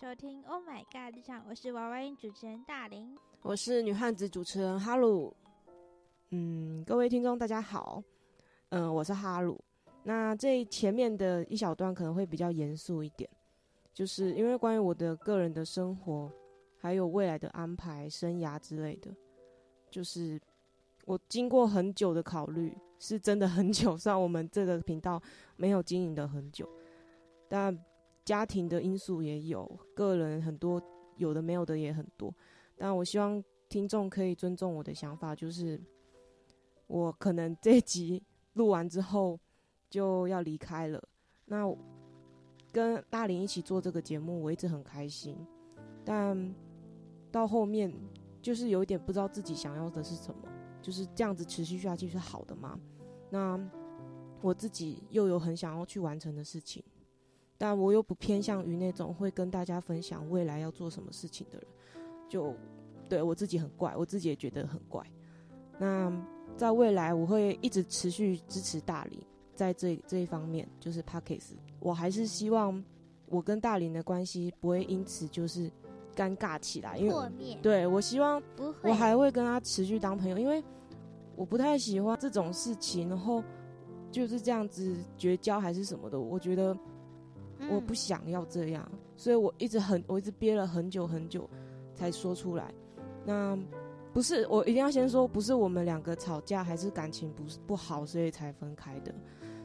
收听《Oh My God》日常，我是娃娃音主持人大林，我是女汉子主持人哈鲁。嗯，各位听众大家好，嗯，我是哈鲁。那这前面的一小段可能会比较严肃一点，就是因为关于我的个人的生活，还有未来的安排、生涯之类的，就是我经过很久的考虑，是真的很久。虽然我们这个频道没有经营的很久，但家庭的因素也有，个人很多有的没有的也很多。但我希望听众可以尊重我的想法，就是我可能这集录完之后。就要离开了。那跟大林一起做这个节目，我一直很开心。但到后面，就是有一点不知道自己想要的是什么，就是这样子持续下去是好的吗？那我自己又有很想要去完成的事情，但我又不偏向于那种会跟大家分享未来要做什么事情的人。就对我自己很怪，我自己也觉得很怪。那在未来，我会一直持续支持大林。在这这一方面，就是 Pockets，我还是希望我跟大林的关系不会因此就是尴尬起来，因为对我希望我还会跟他持续当朋友，因为我不太喜欢这种事情，然后就是这样子绝交还是什么的，我觉得我不想要这样，所以我一直很我一直憋了很久很久才说出来。那不是我一定要先说，不是我们两个吵架，还是感情不是不好，所以才分开的。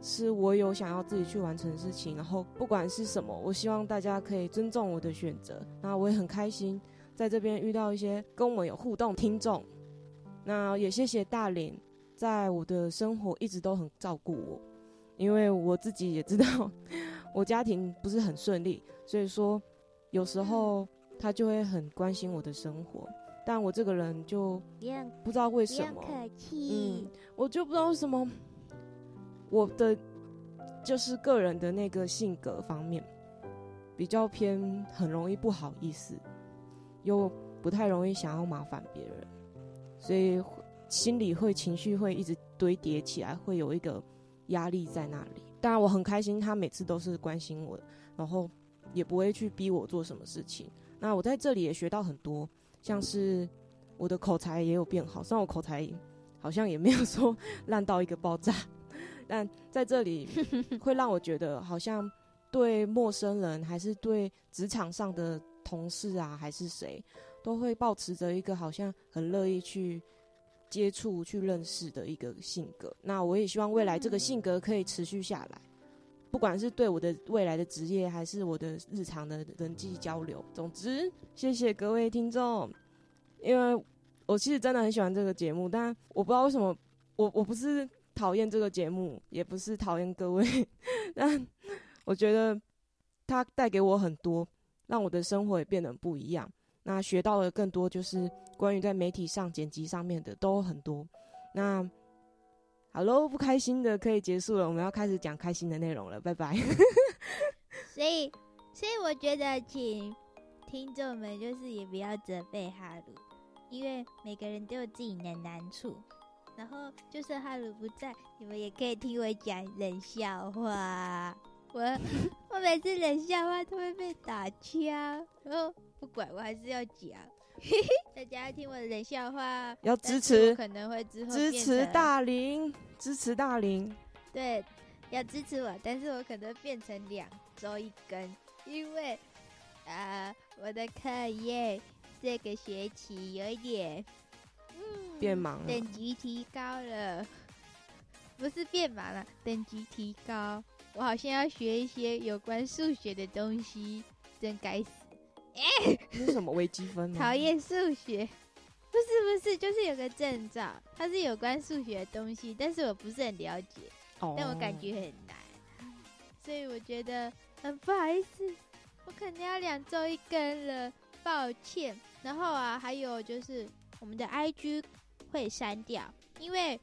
是我有想要自己去完成事情，然后不管是什么，我希望大家可以尊重我的选择。那我也很开心在这边遇到一些跟我有互动听众。那也谢谢大林，在我的生活一直都很照顾我，因为我自己也知道我家庭不是很顺利，所以说有时候他就会很关心我的生活。但我这个人就不知道为什么，嗯，我就不知道为什么。我的就是个人的那个性格方面，比较偏很容易不好意思，又不太容易想要麻烦别人，所以心里会情绪会一直堆叠起来，会有一个压力在那里。当然我很开心，他每次都是关心我，然后也不会去逼我做什么事情。那我在这里也学到很多，像是我的口才也有变好，虽然我口才好像也没有说烂到一个爆炸。但在这里会让我觉得，好像对陌生人，还是对职场上的同事啊，还是谁，都会保持着一个好像很乐意去接触、去认识的一个性格。那我也希望未来这个性格可以持续下来，不管是对我的未来的职业，还是我的日常的人际交流。总之，谢谢各位听众，因为我其实真的很喜欢这个节目，但我不知道为什么，我我不是。讨厌这个节目，也不是讨厌各位，但我觉得它带给我很多，让我的生活也变得不一样。那学到了更多，就是关于在媒体上剪辑上面的都很多。那好喽，不开心的可以结束了，我们要开始讲开心的内容了，拜拜。所以，所以我觉得，请听众们就是也不要责备哈鲁，因为每个人都有自己的难处。然后就算哈鲁不在，你们也可以听我讲冷笑话。我 我每次冷笑话都会被打枪，然后不管我还是要讲。大家要听我的冷笑话，要支持，可能会之后支持大林，支持大林。对，要支持我，但是我可能变成两周一根，因为啊，我的课业这个学期有一点。嗯变忙了，等级提高了，不是变忙了，等级提高。我好像要学一些有关数学的东西，真该死！哎，是什么微积分？讨厌数学，不是不是，就是有个证照，它是有关数学的东西，但是我不是很了解，但我感觉很难，所以我觉得很不好意思，我肯定要两周一根了，抱歉。然后啊，还有就是我们的 IG。会删掉，因为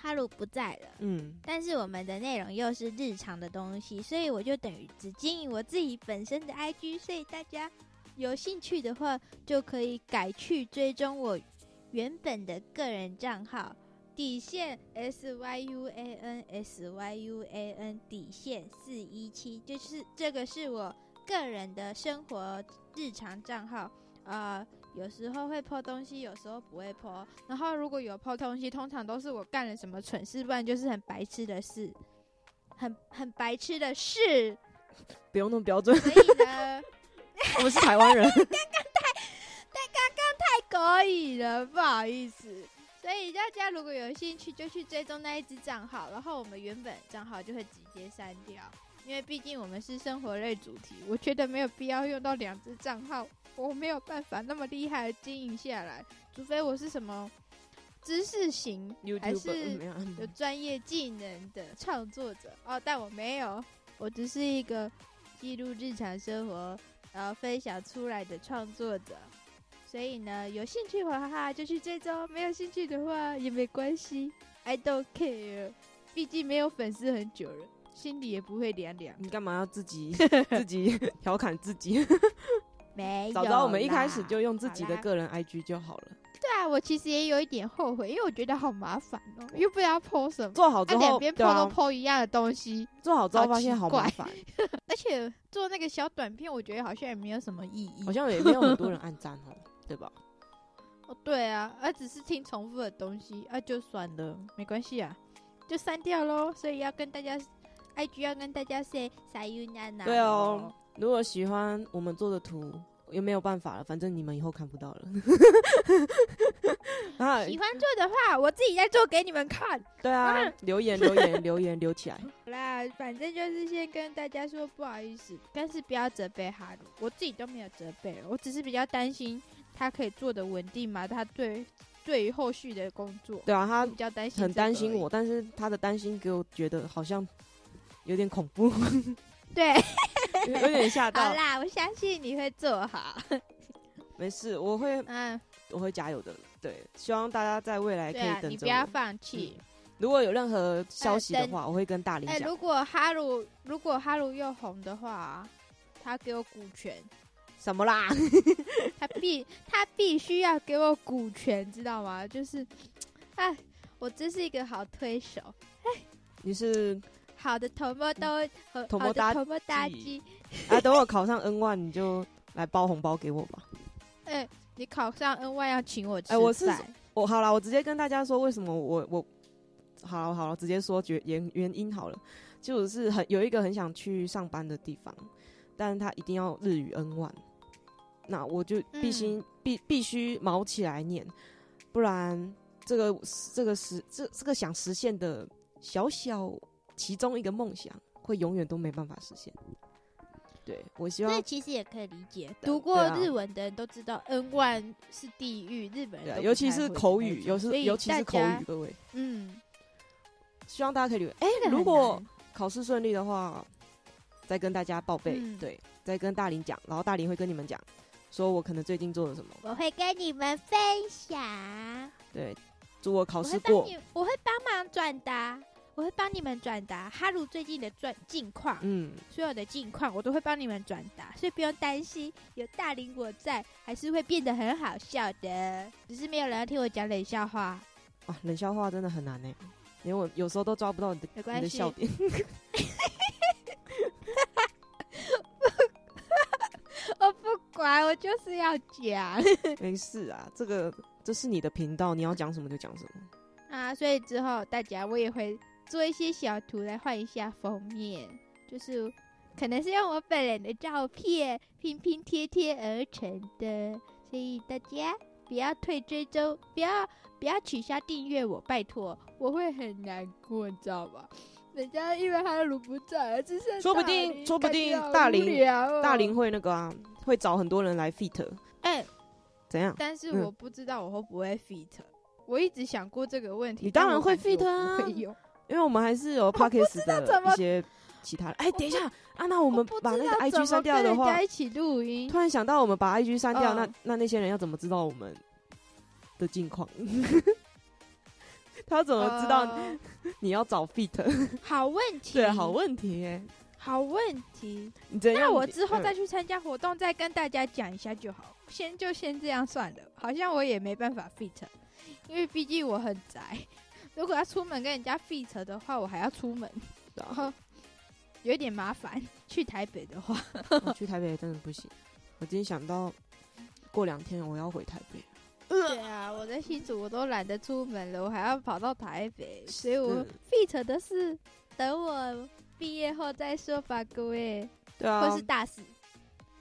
哈鲁不在了。嗯，但是我们的内容又是日常的东西，所以我就等于只经营我自己本身的 IG。所以大家有兴趣的话，就可以改去追踪我原本的个人账号底线 S Y U A N S Y U A N 底线四一七，就是这个是我个人的生活日常账号，呃，有时候会破东西，有时候不会破。然后如果有破东西，通常都是我干了什么蠢事，不然就是很白痴的事，很很白痴的事。不用那么标准。所以呢，我们是台湾人。刚刚太，但刚刚太可以了，不好意思。所以大家如果有兴趣，就去追踪那一只账号，然后我们原本账号就会直接删掉，因为毕竟我们是生活类主题，我觉得没有必要用到两只账号，我没有办法那么厉害的经营下来，除非我是什么知识型，还是有专业技能的创作者哦，但我没有，我只是一个记录日常生活，然后分享出来的创作者。所以呢，有兴趣的话就去追踪，没有兴趣的话也没关系，I don't care。毕竟没有粉丝很久了，心里也不会凉凉。你干嘛要自己 自己调侃自己？没有，早知道我们一开始就用自己的个人 IG 就好了。对啊，我其实也有一点后悔，因为我觉得好麻烦哦，又不知道 po 什么。做好之后，两边 po 都 po 一样的东西。做好之后发现好麻烦，而且做那个小短片，我觉得好像也没有什么意义，好像也没有很多人按赞哦。对吧？哦，对啊，啊，只是听重复的东西，啊，就算了，没关系啊，就删掉喽。所以要跟大家，IG 要跟大家 say 撒油娜娜。对哦，如果喜欢我们做的图，也没有办法了，反正你们以后看不到了。喜欢做的话，我自己再做给你们看。对啊，留言留言 留言留起来。好啦，反正就是先跟大家说不好意思，但是不要责备哈鲁，我自己都没有责备，我只是比较担心。他可以做的稳定嘛？他对对于后续的工作，对啊，他比较担心，很担心我，但是他的担心给我觉得好像有点恐怖，对，有点吓到。好啦，我相信你会做好，没事，我会，嗯，我会加油的。对，希望大家在未来可以等着你不要放弃。如果有任何消息的话，我会跟大林讲。如果哈鲁如果哈鲁又红的话，他给我股权。什么啦？他必他必须要给我股权，知道吗？就是，哎，我真是一个好推手。哎，你是好的头摸都头摸搭头摸搭机。啊，等我考上 N one，你就来包红包给我吧。哎，你考上 N one 要请我吃饭。哎，我是我好了，我直接跟大家说为什么我我好了好了，直接说原原原因好了，就是很有一个很想去上班的地方，但是他一定要日语 N one。那我就必须必必须毛起来念，不然这个这个实这这个想实现的小小其中一个梦想，会永远都没办法实现。对我希望，这其实也可以理解。读过日文的人都知道，N one 是地狱，日本人尤其是口语，尤是尤其是口语，各位，嗯，希望大家可以留意。哎，如果考试顺利的话，再跟大家报备，对，再跟大林讲，然后大林会跟你们讲。说我可能最近做了什么，我会跟你们分享。对，祝我考试过。我会帮忙转达，我会帮你们转达哈鲁最近的转近况。嗯，所有的近况我都会帮你们转达，所以不用担心，有大林我在，还是会变得很好笑的。只是没有人要听我讲冷笑话。哇，冷笑话真的很难呢，连我有时候都抓不到你的你的笑点。乖，我就是要讲。没事啊，这个这是你的频道，你要讲什么就讲什么啊。所以之后大家我也会做一些小图来换一下封面，就是可能是用我本人的照片拼拼贴贴而成的。所以大家不要退追踪，不要不要取消订阅我，拜托，我会很难过，你知道吗？人家因为哈鲁不在，说不定说不定大林大林会那个啊。会找很多人来 fit，哎，怎样？但是我不知道我会不会 fit，我一直想过这个问题。你当然会 fit 啊，因为我们还是有 pockets 的一些其他。哎，等一下啊，那我们把那个 IG 删掉的话，一起录音。突然想到，我们把 IG 删掉，那那那些人要怎么知道我们的近况？他怎么知道你要找 fit？好问题，对，好问题。好问题，那我之后再去参加活动，再跟大家讲一下就好。先就先这样算了，好像我也没办法 fit，因为毕竟我很宅。如果要出门跟人家 fit 的话，我还要出门。然后有点麻烦。去台北的话，去台北真的不行。我今天想到过两天我要回台北。对啊，我在新竹我都懒得出门了，我还要跑到台北，所以我 fit 的是等我毕业后再说吧，各位。对啊，或是大四，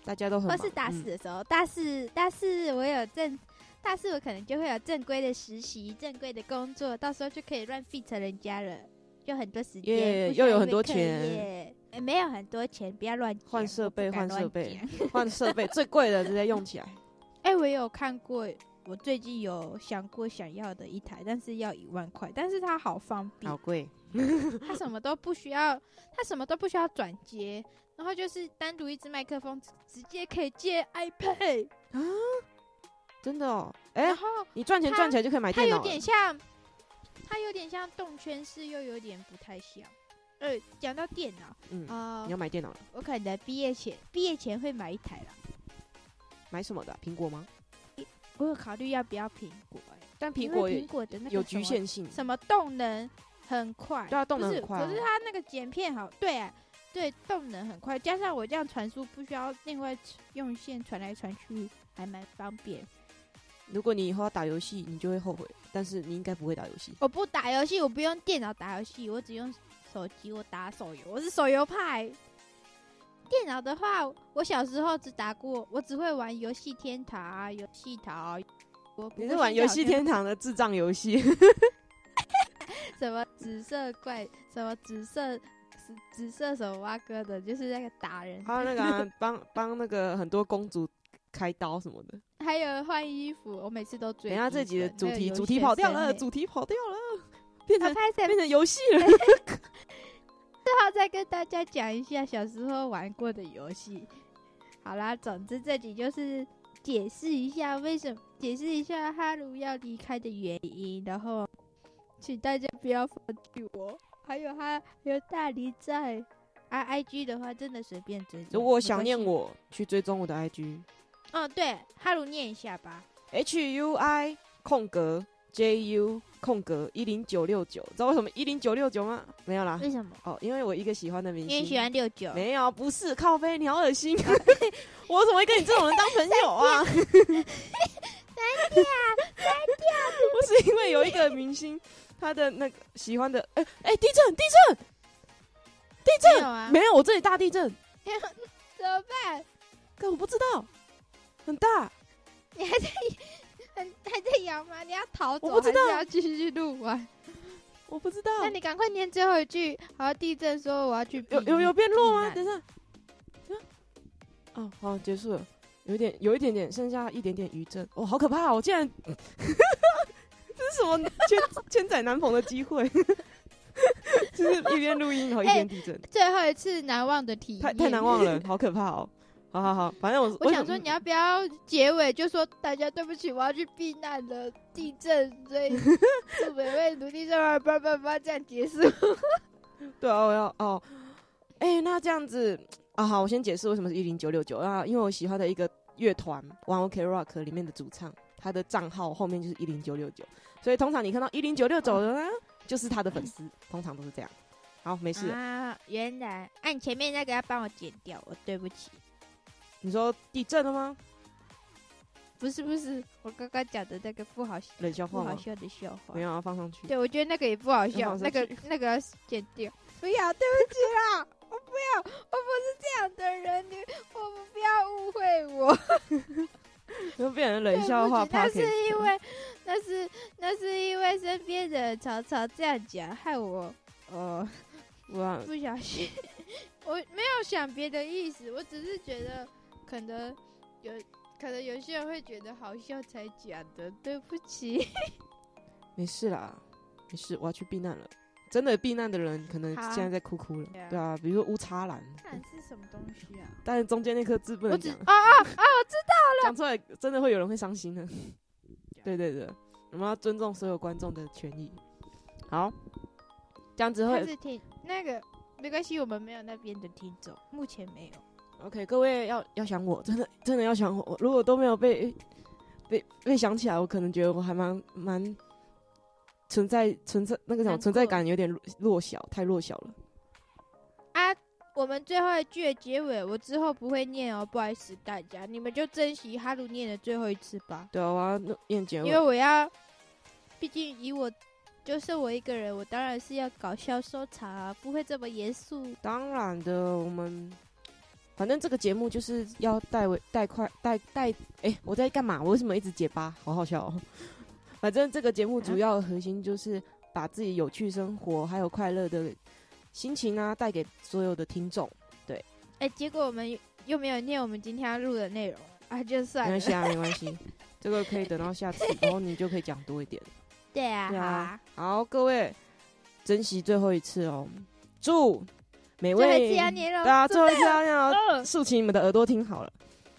大家都很。或是大四的时候，大四大四我有正，大四我可能就会有正规的实习、正规的工作，到时候就可以乱 fit 人家了，就很多时间，又有很多钱，没有很多钱，不要乱换设备，换设备，换设备，最贵的直接用起来。哎，我有看过。我最近有想过想要的一台，但是要一万块，但是它好方便，好贵，它什么都不需要，它什么都不需要转接，然后就是单独一支麦克风，直接可以接 iPad 啊，真的哦，哎，然后你赚钱赚起来就可以买电脑，它有点像，它有点像动圈式，又有点不太像。呃，讲到电脑，嗯啊，你要买电脑了，我可能毕业前毕业前会买一台了，买什么的？苹果吗？我有考虑要不要苹果，哎，但苹果苹果的那个有局限性，什么动能很快，对啊，动能很快，可是它那个剪片好，对，对，动能很快，加上我这样传输不需要另外用线传来传去，还蛮方便。如果你以后要打游戏，你就会后悔，但是你应该不会打游戏。我不打游戏，我不用电脑打游戏，我只用手机，我打手游，我是手游派。电脑的话，我小时候只打过，我只会玩游戏天堂啊，游戏桃。你是玩游戏天堂的智障游戏？什么紫色怪？什么紫色紫紫色手挖哥的？就是那个打人。还有那个帮帮那个很多公主开刀什么的。还有换衣服，我每次都追。等下这集的主题主题跑掉了，主题跑掉了，变成变成游戏了。最后再跟大家讲一下小时候玩过的游戏。好啦，总之这集就是解释一下为什么，解释一下哈鲁要离开的原因。然后，请大家不要放弃我。还有他有大黎在啊，IG 的话真的随便追。如果想念我，去追踪我的 IG。嗯，对，哈鲁念一下吧。H U I 空格 J U。空格一零九六九，知道为什么一零九六九吗？没有啦。为什么？哦，因为我一个喜欢的明星。你喜欢六九？没有，不是靠背，你好恶心。我怎么会跟你这种人当朋友啊？删掉，删掉。不是因为有一个明星，他的那个喜欢的，哎哎，地震，地震，地震啊！没有，我这里大地震。怎么办？可，我不知道，很大。你还在？还在摇吗？你要逃走？我不知道，要继续录完。我不知道。那你赶快念最后一句。好，地震说我要去。有有有变弱吗？等一下。哦，好，结束了。有点，有一点点，剩下一点点余震。哦，好可怕！我竟然，这是什么千千载难逢的机会？就是一边录音，然后一边地震。最后一次难忘的体验，太太难忘了，好可怕哦。好好好，反正我我想说，你要不要结尾就说大家对不起，我要去避难了，地震，所以 祝每位努力生儿，叭叭叭，这样结束。对啊，我要哦，哎，那这样子啊，好，我先解释为什么是一零九六九啊，因为我喜欢的一个乐团 One Ok Rock 里面的主唱，他的账号后面就是一零九六九，所以通常你看到一零九六九的呢，就是他的粉丝，通常都是这样。好，没事啊，原来，哎，你前面那个要帮我剪掉，我对不起。你说地震了吗？不是不是，我刚刚讲的那个不好冷笑话，不好笑的笑话，没有要放上去。对，我觉得那个也不好笑，那个那个要剪掉。不要，对不起啦，我不要，我不是这样的人，你我们不要误会我。又变成冷笑话，那是因为那是那是因为身边的曹操这样讲，害我呃，我不小心，我没有想别的意思，我只是觉得。可能有，可能有些人会觉得好笑才讲的，对不起。没事啦，没事，我要去避难了。真的避难的人，可能现在在哭哭了。对啊，比如说乌叉兰。兰是什么东西啊？但是中间那颗字不能讲。啊啊啊！我知道了。讲出来真的会有人会伤心的。对对对，我们要尊重所有观众的权益。好，这样子会。是听那个没关系，我们没有那边的听众，目前没有。OK，各位要要想我，真的真的要想我。如果都没有被被被想起来，我可能觉得我还蛮蛮存在存在那个什么存在感有点弱小，太弱小了。啊，我们最后一句的结尾，我之后不会念哦，不好意思大家，你们就珍惜哈鲁念的最后一次吧。对啊，我要念结尾，因为我要，毕竟以我就是我一个人，我当然是要搞笑收场啊，不会这么严肃。当然的，我们反正这个节目就是要带为带快带带，哎，我在干嘛？我为什么一直结巴？好好笑哦。反正这个节目主要的核心就是把自己有趣生活还有快乐的。心情啊，带给所有的听众。对，哎，结果我们又没有念我们今天要录的内容 啊，就算了，没关系啊，没关系，这个可以等到下次，然后你就可以讲多一点。对啊，对啊，好，各位珍惜最后一次哦，祝每位大家最后一次要念竖起你们的耳朵听好了，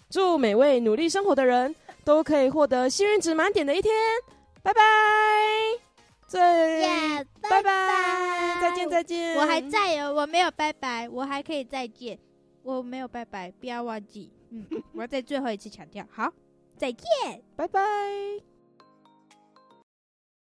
祝每位努力生活的人都可以获得幸运值满点的一天，拜拜。最，拜拜，再见再见。我还在哦，我没有拜拜，我还可以再见。我没有拜拜，不要忘记。嗯，我要再最后一次强调，好，再见，拜拜。